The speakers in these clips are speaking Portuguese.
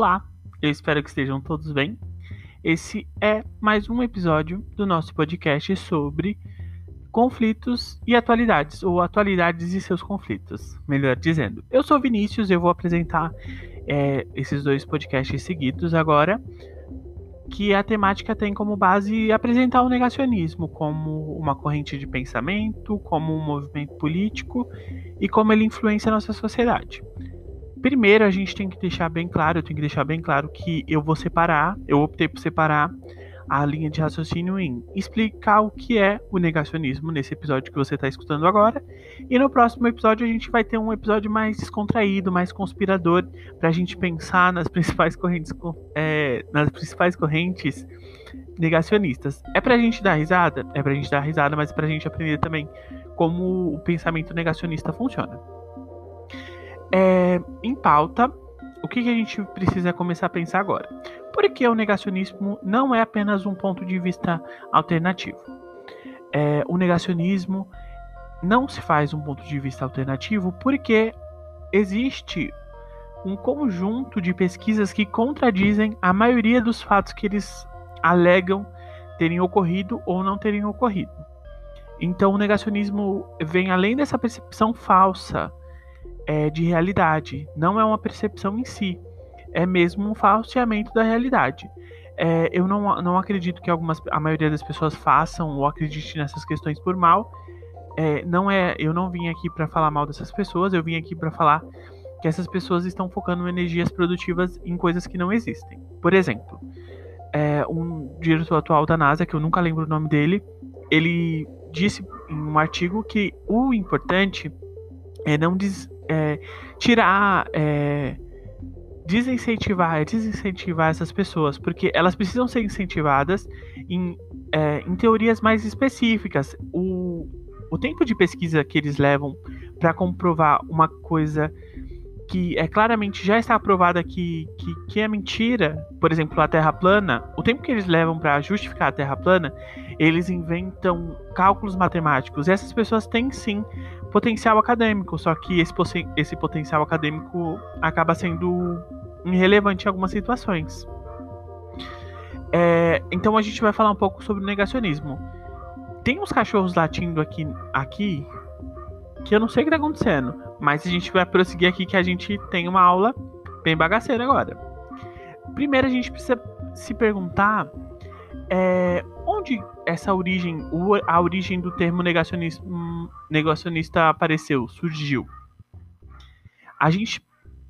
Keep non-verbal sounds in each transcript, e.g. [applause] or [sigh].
Olá, eu espero que estejam todos bem. Esse é mais um episódio do nosso podcast sobre conflitos e atualidades, ou atualidades e seus conflitos, melhor dizendo. Eu sou Vinícius, eu vou apresentar é, esses dois podcasts seguidos agora, que a temática tem como base apresentar o negacionismo como uma corrente de pensamento, como um movimento político e como ele influencia a nossa sociedade. Primeiro, a gente tem que deixar bem claro, eu tenho que deixar bem claro que eu vou separar, eu optei por separar a linha de raciocínio em explicar o que é o negacionismo nesse episódio que você está escutando agora. E no próximo episódio a gente vai ter um episódio mais descontraído, mais conspirador, para a gente pensar nas principais correntes, é, nas principais correntes negacionistas. É para a gente dar risada? É para a gente dar risada, mas é para a gente aprender também como o pensamento negacionista funciona. É, em pauta, o que, que a gente precisa começar a pensar agora? Porque o negacionismo não é apenas um ponto de vista alternativo. É, o negacionismo não se faz um ponto de vista alternativo porque existe um conjunto de pesquisas que contradizem a maioria dos fatos que eles alegam terem ocorrido ou não terem ocorrido. Então, o negacionismo vem além dessa percepção falsa é, de realidade, não é uma percepção em si, é mesmo um falseamento da realidade. É, eu não, não acredito que algumas, a maioria das pessoas façam ou acredite nessas questões por mal. É, não é, eu não vim aqui para falar mal dessas pessoas, eu vim aqui para falar que essas pessoas estão focando energias produtivas em coisas que não existem. Por exemplo, é, um diretor atual da NASA, que eu nunca lembro o nome dele, ele disse em um artigo que o importante é não des, é, tirar, é, desincentivar, desincentivar essas pessoas, porque elas precisam ser incentivadas em, é, em teorias mais específicas. O, o tempo de pesquisa que eles levam para comprovar uma coisa que é claramente já está aprovada que, que, que, é mentira, por exemplo, a Terra plana, o tempo que eles levam para justificar a Terra plana, eles inventam cálculos matemáticos. E essas pessoas têm sim potencial acadêmico, só que esse, esse potencial acadêmico acaba sendo irrelevante em algumas situações. É, então a gente vai falar um pouco sobre o negacionismo. Tem uns cachorros latindo aqui, aqui que eu não sei o que tá acontecendo, mas a gente vai prosseguir aqui que a gente tem uma aula bem bagaceira agora. Primeiro a gente precisa se perguntar é, onde essa origem, a origem do termo negacionista apareceu, surgiu. A gente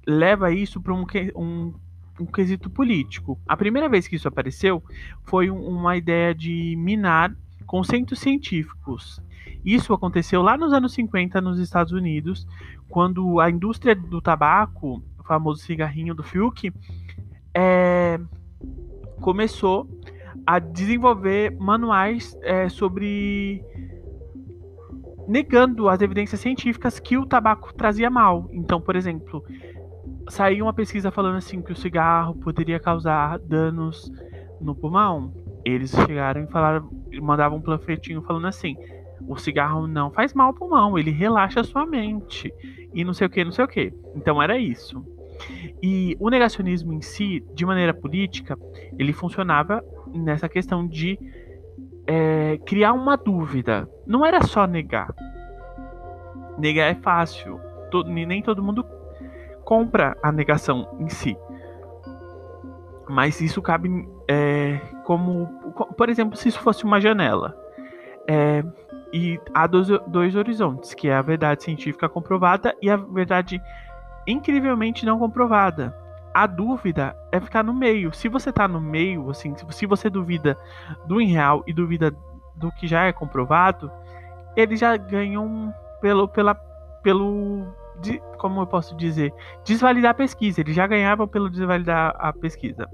leva isso para um, um, um, quesito político. A primeira vez que isso apareceu foi uma ideia de minar conceitos científicos. Isso aconteceu lá nos anos 50 nos Estados Unidos, quando a indústria do tabaco, o famoso cigarrinho do Fiuk, é, começou a desenvolver manuais é, sobre negando as evidências científicas que o tabaco trazia mal. Então, por exemplo, saiu uma pesquisa falando assim que o cigarro poderia causar danos no pulmão. Eles chegaram e falaram, mandavam um panfletinho falando assim: o cigarro não faz mal ao pulmão, ele relaxa a sua mente e não sei o que, não sei o que. Então era isso. E o negacionismo em si, de maneira política, ele funcionava nessa questão de é, criar uma dúvida. Não era só negar. Negar é fácil. Todo, nem todo mundo compra a negação em si. Mas isso cabe é, como, por exemplo, se isso fosse uma janela. É, e há dois, dois horizontes, que é a verdade científica comprovada e a verdade incrivelmente não comprovada. A dúvida é ficar no meio. Se você tá no meio, assim, se você duvida do irreal e duvida do que já é comprovado, eles já ganham pelo pela pelo de, como eu posso dizer, desvalidar a pesquisa. Eles já ganhavam pelo desvalidar a pesquisa.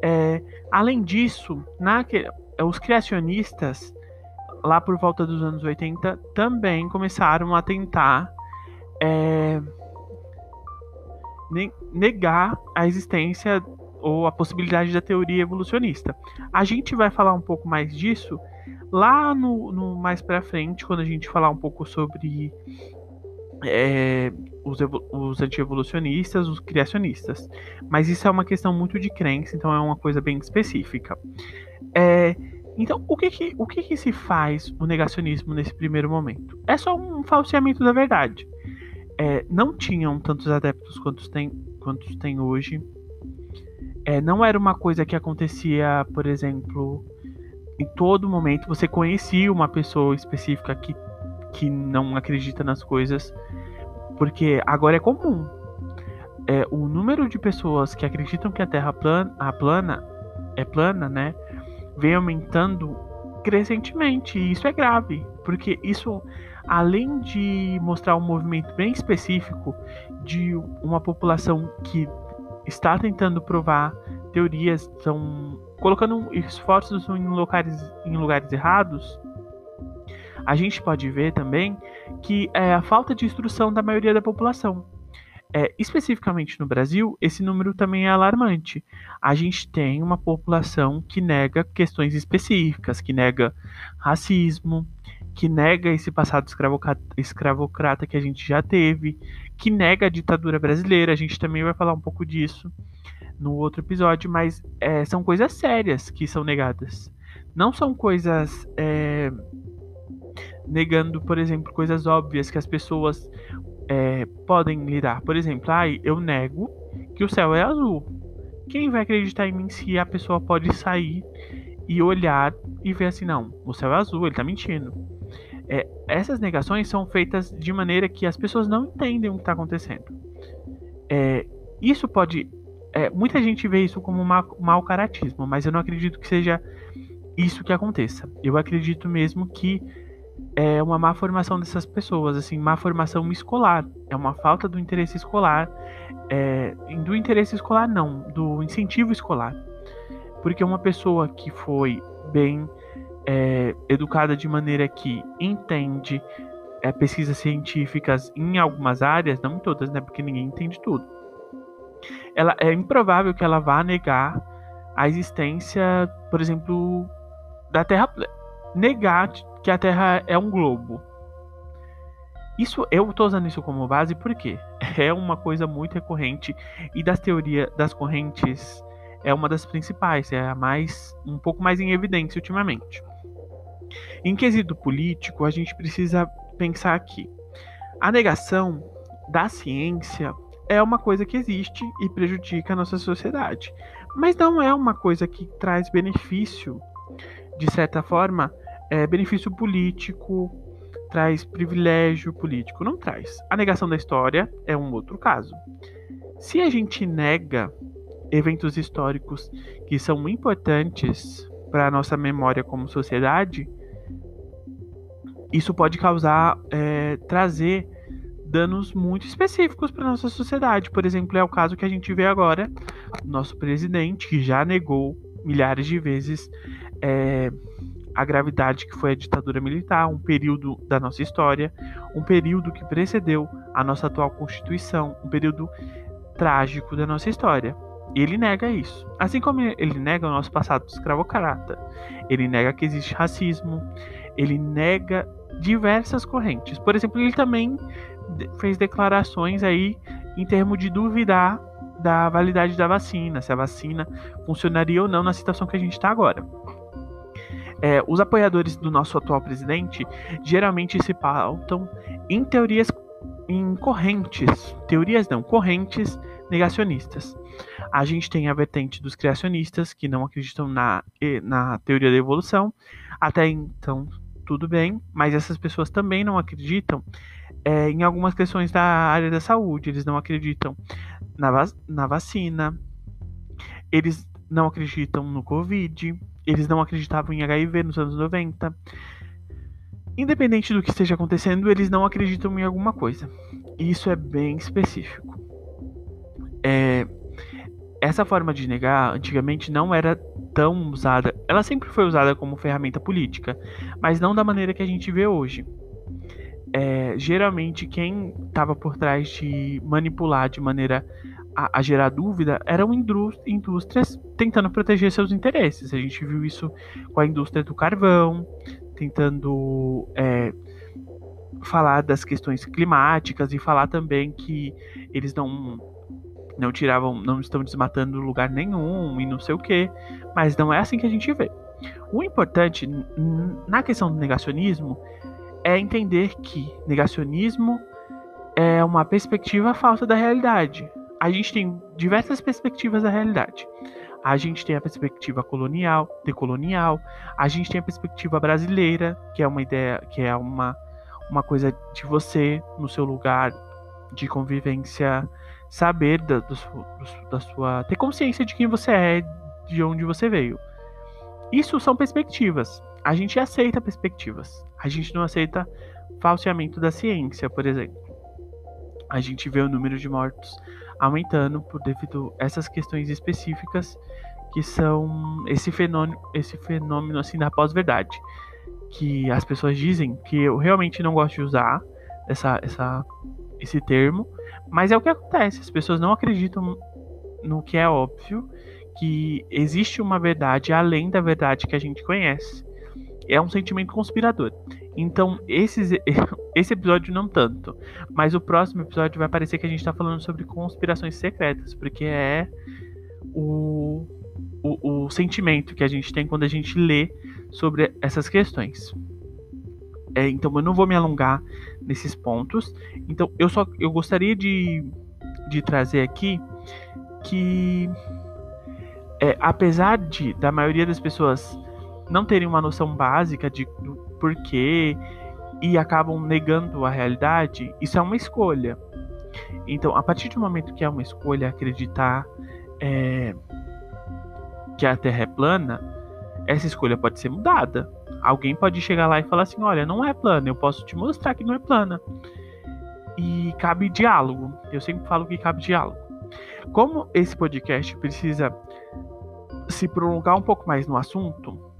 É, além disso, na, os criacionistas, lá por volta dos anos 80, também começaram a tentar é, negar a existência ou a possibilidade da teoria evolucionista. A gente vai falar um pouco mais disso lá no, no mais para frente, quando a gente falar um pouco sobre é, os, os anti-evolucionistas, os criacionistas. Mas isso é uma questão muito de crença, então é uma coisa bem específica. É, então, o que que, o que que se faz o negacionismo nesse primeiro momento? É só um falseamento da verdade. É, não tinham tantos adeptos quantos tem, quantos tem hoje. É, não era uma coisa que acontecia, por exemplo, em todo momento. Você conhecia uma pessoa específica que, que não acredita nas coisas, porque agora é comum. É, o número de pessoas que acreditam que a Terra plana, a plana é plana, né? Vem aumentando crescentemente. E isso é grave, porque isso, além de mostrar um movimento bem específico de uma população que está tentando provar teorias, estão colocando esforços em lugares, em lugares errados, a gente pode ver também que é a falta de instrução da maioria da população. É, especificamente no Brasil, esse número também é alarmante. A gente tem uma população que nega questões específicas, que nega racismo, que nega esse passado escravocrata que a gente já teve, que nega a ditadura brasileira. A gente também vai falar um pouco disso no outro episódio, mas é, são coisas sérias que são negadas. Não são coisas. É, negando, por exemplo, coisas óbvias que as pessoas é, podem lidar. Por exemplo, ah, eu nego que o céu é azul. Quem vai acreditar em mim se a pessoa pode sair e olhar e ver assim, não, o céu é azul, ele tá mentindo. É, essas negações são feitas de maneira que as pessoas não entendem o que está acontecendo. É, isso pode. É, muita gente vê isso como mau, mau caratismo, mas eu não acredito que seja isso que aconteça. Eu acredito mesmo que é uma má formação dessas pessoas, assim, má formação escolar. É uma falta do interesse escolar. É, do interesse escolar, não, do incentivo escolar. Porque uma pessoa que foi bem é, educada de maneira que entende é, pesquisas científicas em algumas áreas, não em todas, né? Porque ninguém entende tudo. Ela, é improvável que ela vá negar a existência, por exemplo, da Terra. Negar que a Terra é um globo. Isso eu estou usando isso como base porque [laughs] é uma coisa muito recorrente e das teorias das correntes é uma das principais, é a mais um pouco mais em evidência ultimamente. Em quesito político, a gente precisa pensar que a negação da ciência é uma coisa que existe e prejudica a nossa sociedade, mas não é uma coisa que traz benefício de certa forma é, benefício político, traz privilégio político. Não traz. A negação da história é um outro caso. Se a gente nega eventos históricos que são importantes para a nossa memória como sociedade, isso pode causar, é, trazer danos muito específicos para nossa sociedade. Por exemplo, é o caso que a gente vê agora, nosso presidente que já negou milhares de vezes é, a gravidade que foi a ditadura militar, um período da nossa história, um período que precedeu a nossa atual Constituição, um período trágico da nossa história. Ele nega isso. Assim como ele nega o nosso passado escravocrata, ele nega que existe racismo, ele nega diversas correntes. Por exemplo, ele também fez declarações aí em termos de duvidar da validade da vacina, se a vacina funcionaria ou não na situação que a gente está agora. É, os apoiadores do nosso atual presidente geralmente se pautam em teorias em correntes, teorias não, correntes negacionistas. A gente tem a vertente dos criacionistas que não acreditam na, na teoria da evolução. Até então, tudo bem, mas essas pessoas também não acreditam é, em algumas questões da área da saúde. Eles não acreditam na, vac na vacina, eles não acreditam no Covid, eles não acreditavam em HIV nos anos 90. Independente do que esteja acontecendo, eles não acreditam em alguma coisa. Isso é bem específico. É, essa forma de negar antigamente não era tão usada. Ela sempre foi usada como ferramenta política, mas não da maneira que a gente vê hoje. É, geralmente, quem estava por trás de manipular de maneira a, a gerar dúvida eram indústrias tentando proteger seus interesses. A gente viu isso com a indústria do carvão, tentando é, falar das questões climáticas e falar também que eles não não tiravam, não estão desmatando lugar nenhum e não sei o que, mas não é assim que a gente vê. O importante na questão do negacionismo é entender que negacionismo é uma perspectiva falsa da realidade. A gente tem diversas perspectivas da realidade. A gente tem a perspectiva colonial, decolonial, a gente tem a perspectiva brasileira, que é uma ideia, que é uma, uma coisa de você no seu lugar de convivência, saber da, do, da sua. ter consciência de quem você é, de onde você veio. Isso são perspectivas. A gente aceita perspectivas. A gente não aceita falseamento da ciência, por exemplo. A gente vê o número de mortos aumentando por devido a essas questões específicas que são esse fenômeno, esse fenômeno assim da pós-verdade, que as pessoas dizem que eu realmente não gosto de usar essa, essa, esse termo, mas é o que acontece. As pessoas não acreditam no que é óbvio que existe uma verdade além da verdade que a gente conhece. É um sentimento conspirador. Então, esses, [laughs] esse episódio não tanto. Mas o próximo episódio vai parecer que a gente está falando sobre conspirações secretas, porque é o, o, o sentimento que a gente tem quando a gente lê sobre essas questões. É, então, eu não vou me alongar nesses pontos. Então, eu só eu gostaria de, de trazer aqui que é, apesar de da maioria das pessoas não terem uma noção básica de, porquê e acabam negando a realidade, isso é uma escolha. Então, a partir do momento que é uma escolha acreditar é, que a Terra é plana, essa escolha pode ser mudada. Alguém pode chegar lá e falar assim: olha, não é plana, eu posso te mostrar que não é plana. E cabe diálogo. Eu sempre falo que cabe diálogo. Como esse podcast precisa se prolongar um pouco mais no assunto,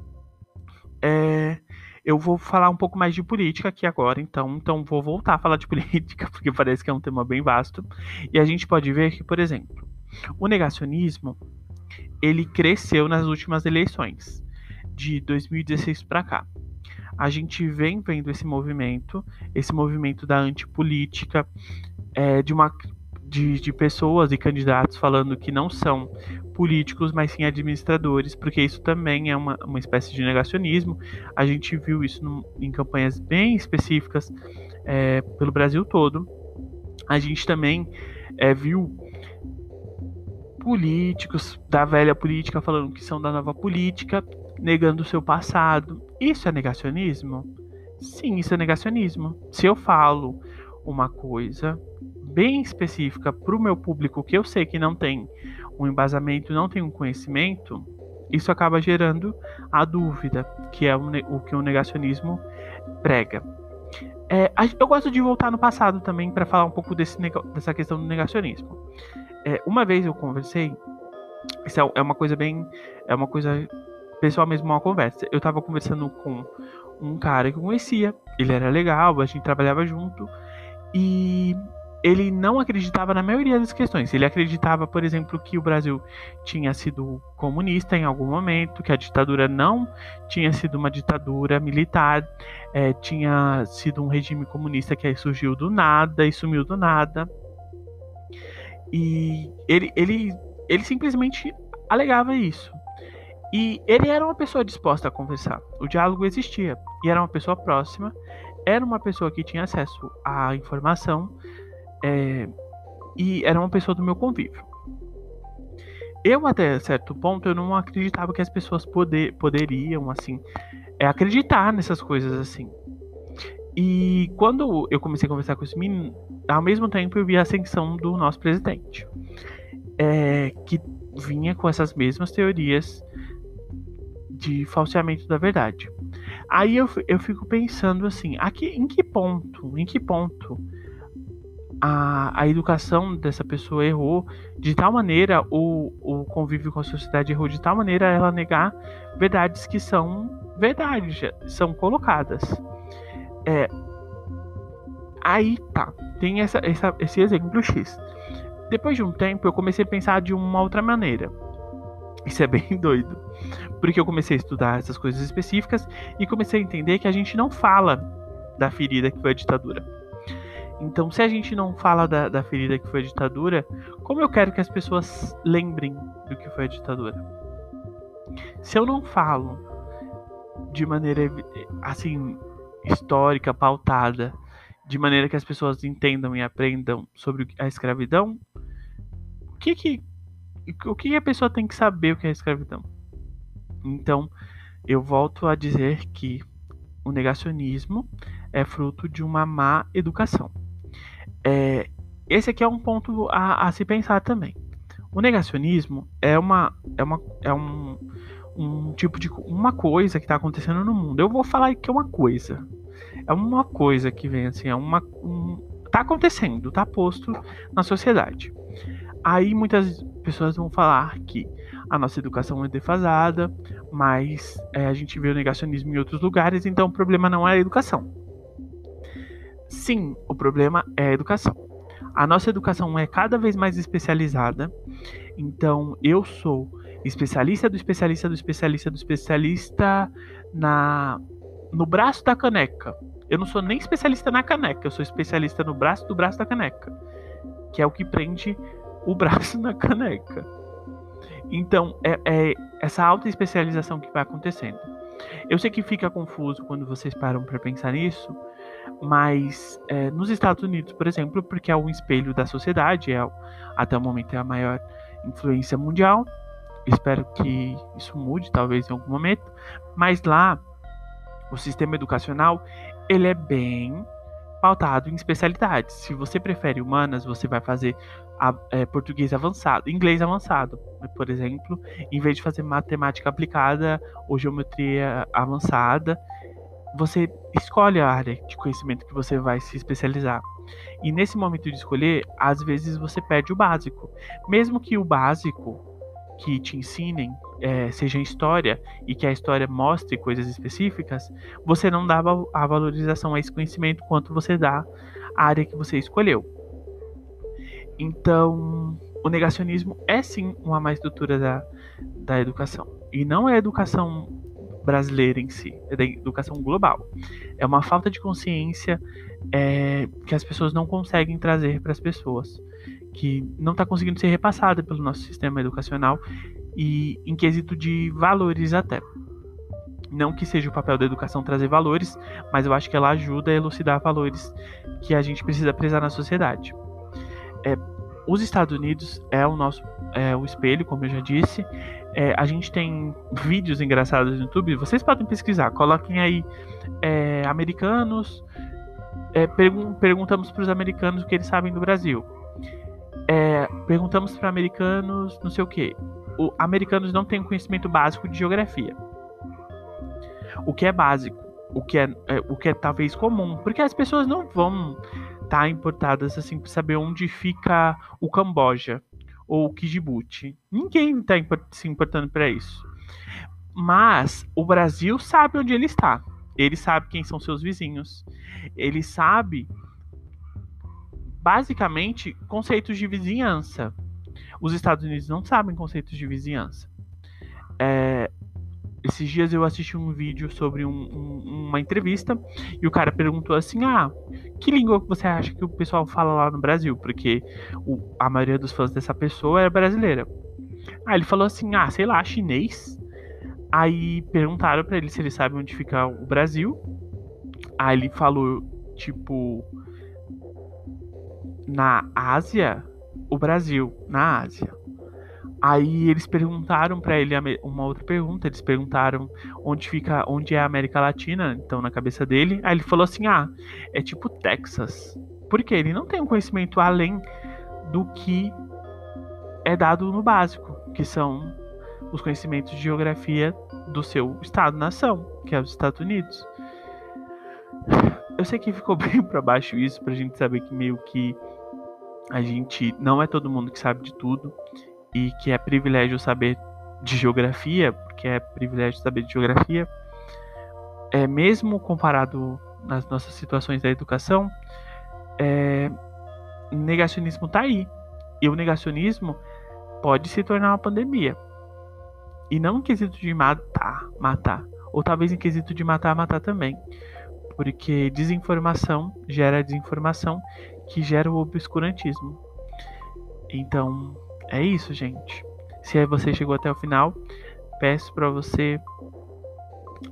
é, eu vou falar um pouco mais de política aqui agora, então, então vou voltar a falar de [laughs] política, porque parece que é um tema bem vasto. E a gente pode ver que, por exemplo, o negacionismo ele cresceu nas últimas eleições de 2016 para cá. A gente vem vendo esse movimento, esse movimento da antipolítica, é, de uma de, de pessoas e candidatos falando que não são políticos, mas sim administradores, porque isso também é uma, uma espécie de negacionismo. A gente viu isso no, em campanhas bem específicas é, pelo Brasil todo. A gente também é, viu políticos da velha política falando que são da nova política, negando o seu passado. Isso é negacionismo? Sim, isso é negacionismo. Se eu falo uma coisa bem específica para o meu público que eu sei que não tem um embasamento, não tem um conhecimento, isso acaba gerando a dúvida, que é o, que o negacionismo prega. É, eu gosto de voltar no passado também para falar um pouco desse, dessa questão do negacionismo. É, uma vez eu conversei, isso é, é uma coisa bem, é uma coisa pessoal mesmo, uma conversa. Eu estava conversando com um cara que eu conhecia, ele era legal, a gente trabalhava junto e ele não acreditava na maioria das questões. Ele acreditava, por exemplo, que o Brasil tinha sido comunista em algum momento, que a ditadura não tinha sido uma ditadura militar, é, tinha sido um regime comunista que surgiu do nada e sumiu do nada. E ele, ele, ele simplesmente alegava isso. E ele era uma pessoa disposta a conversar. O diálogo existia. E era uma pessoa próxima. Era uma pessoa que tinha acesso à informação é, e era uma pessoa do meu convívio. Eu, até certo ponto, eu não acreditava que as pessoas poder, poderiam, assim, é, acreditar nessas coisas, assim. E quando eu comecei a conversar com esse menino, ao mesmo tempo eu vi a ascensão do nosso presidente, é, que vinha com essas mesmas teorias de falseamento da verdade. Aí eu, eu fico pensando assim, aqui, em que ponto, em que ponto a, a educação dessa pessoa errou de tal maneira, o, o convívio com a sociedade errou de tal maneira ela negar verdades que são verdades, são colocadas. É, aí tá, tem essa, essa, esse exemplo X. Depois de um tempo, eu comecei a pensar de uma outra maneira. Isso é bem [laughs] doido. Porque eu comecei a estudar essas coisas específicas e comecei a entender que a gente não fala da ferida que foi a ditadura. Então, se a gente não fala da, da ferida que foi a ditadura, como eu quero que as pessoas lembrem do que foi a ditadura? Se eu não falo de maneira assim histórica, pautada, de maneira que as pessoas entendam e aprendam sobre a escravidão, o que que o que a pessoa tem que saber o que é escravidão? Então, eu volto a dizer que o negacionismo é fruto de uma má educação. É, esse aqui é um ponto a, a, se pensar também. O negacionismo é uma é uma é um, um tipo de uma coisa que está acontecendo no mundo. Eu vou falar que é uma coisa. É uma coisa que vem assim, é uma um, tá acontecendo, tá posto na sociedade. Aí muitas pessoas vão falar que a nossa educação é defasada, mas é, a gente vê o negacionismo em outros lugares, então o problema não é a educação. Sim, o problema é a educação. A nossa educação é cada vez mais especializada, então eu sou especialista do especialista do especialista do especialista na no braço da caneca. Eu não sou nem especialista na caneca, eu sou especialista no braço do braço da caneca, que é o que prende o [laughs] braço na caneca. Então, é, é essa alta especialização que vai acontecendo. Eu sei que fica confuso quando vocês param para pensar nisso, mas é, nos Estados Unidos, por exemplo, porque é um espelho da sociedade, é, até o momento é a maior influência mundial. Espero que isso mude, talvez em algum momento. Mas lá, o sistema educacional ele é bem pautado em especialidades. Se você prefere humanas, você vai fazer a, é, português avançado, inglês avançado, por exemplo, em vez de fazer matemática aplicada ou geometria avançada, você escolhe a área de conhecimento que você vai se especializar. E nesse momento de escolher, às vezes você perde o básico. Mesmo que o básico que te ensinem é, seja história e que a história mostre coisas específicas, você não dá a valorização a esse conhecimento quanto você dá à área que você escolheu. Então, o negacionismo é sim uma má estrutura da, da educação. E não é educação brasileira em si, é da educação global. É uma falta de consciência é, que as pessoas não conseguem trazer para as pessoas que não está conseguindo ser repassada pelo nosso sistema educacional e em quesito de valores até. Não que seja o papel da educação trazer valores, mas eu acho que ela ajuda a elucidar valores que a gente precisa prezar na sociedade. É, os Estados Unidos é o nosso é, o espelho, como eu já disse. É, a gente tem vídeos engraçados no YouTube. Vocês podem pesquisar. Coloquem aí é, americanos. É, pergun perguntamos para os americanos o que eles sabem do Brasil. É, perguntamos para americanos, não sei o que. O, americanos não têm conhecimento básico de geografia. O que é básico, o que é, é o que é talvez comum, porque as pessoas não vão estar tá importadas assim para saber onde fica o Camboja ou o Djibouti. Ninguém está se importando para isso. Mas o Brasil sabe onde ele está. Ele sabe quem são seus vizinhos. Ele sabe basicamente conceitos de vizinhança. Os Estados Unidos não sabem conceitos de vizinhança. É, esses dias eu assisti um vídeo sobre um, um, uma entrevista e o cara perguntou assim: Ah, que língua você acha que o pessoal fala lá no Brasil? Porque o, a maioria dos fãs dessa pessoa é brasileira. Aí ele falou assim: Ah, sei lá, chinês. Aí perguntaram para ele se ele sabe onde fica o Brasil. Aí ele falou, tipo, na Ásia, o Brasil, na Ásia. Aí eles perguntaram para ele uma outra pergunta, eles perguntaram onde fica, onde é a América Latina, então na cabeça dele. Aí ele falou assim: "Ah, é tipo Texas". Porque ele não tem um conhecimento além do que é dado no básico, que são os conhecimentos de geografia do seu estado-nação, que é os Estados Unidos. Eu sei que ficou [laughs] bem para baixo isso, pra gente saber que meio que a gente não é todo mundo que sabe de tudo e que é privilégio saber de geografia, porque é privilégio saber de geografia. É mesmo comparado nas nossas situações da educação, é, negacionismo está aí. E o negacionismo pode se tornar uma pandemia. E não em quesito de matar, matar. Ou talvez em quesito de matar, matar também. Porque desinformação gera desinformação, que gera o obscurantismo. Então, é isso, gente. Se você chegou até o final, peço para você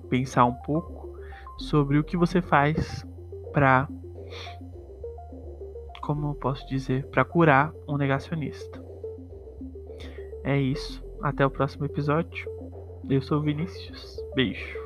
pensar um pouco sobre o que você faz para como eu posso dizer, para curar um negacionista. É isso. Até o próximo episódio. Eu sou Vinícius. Beijo.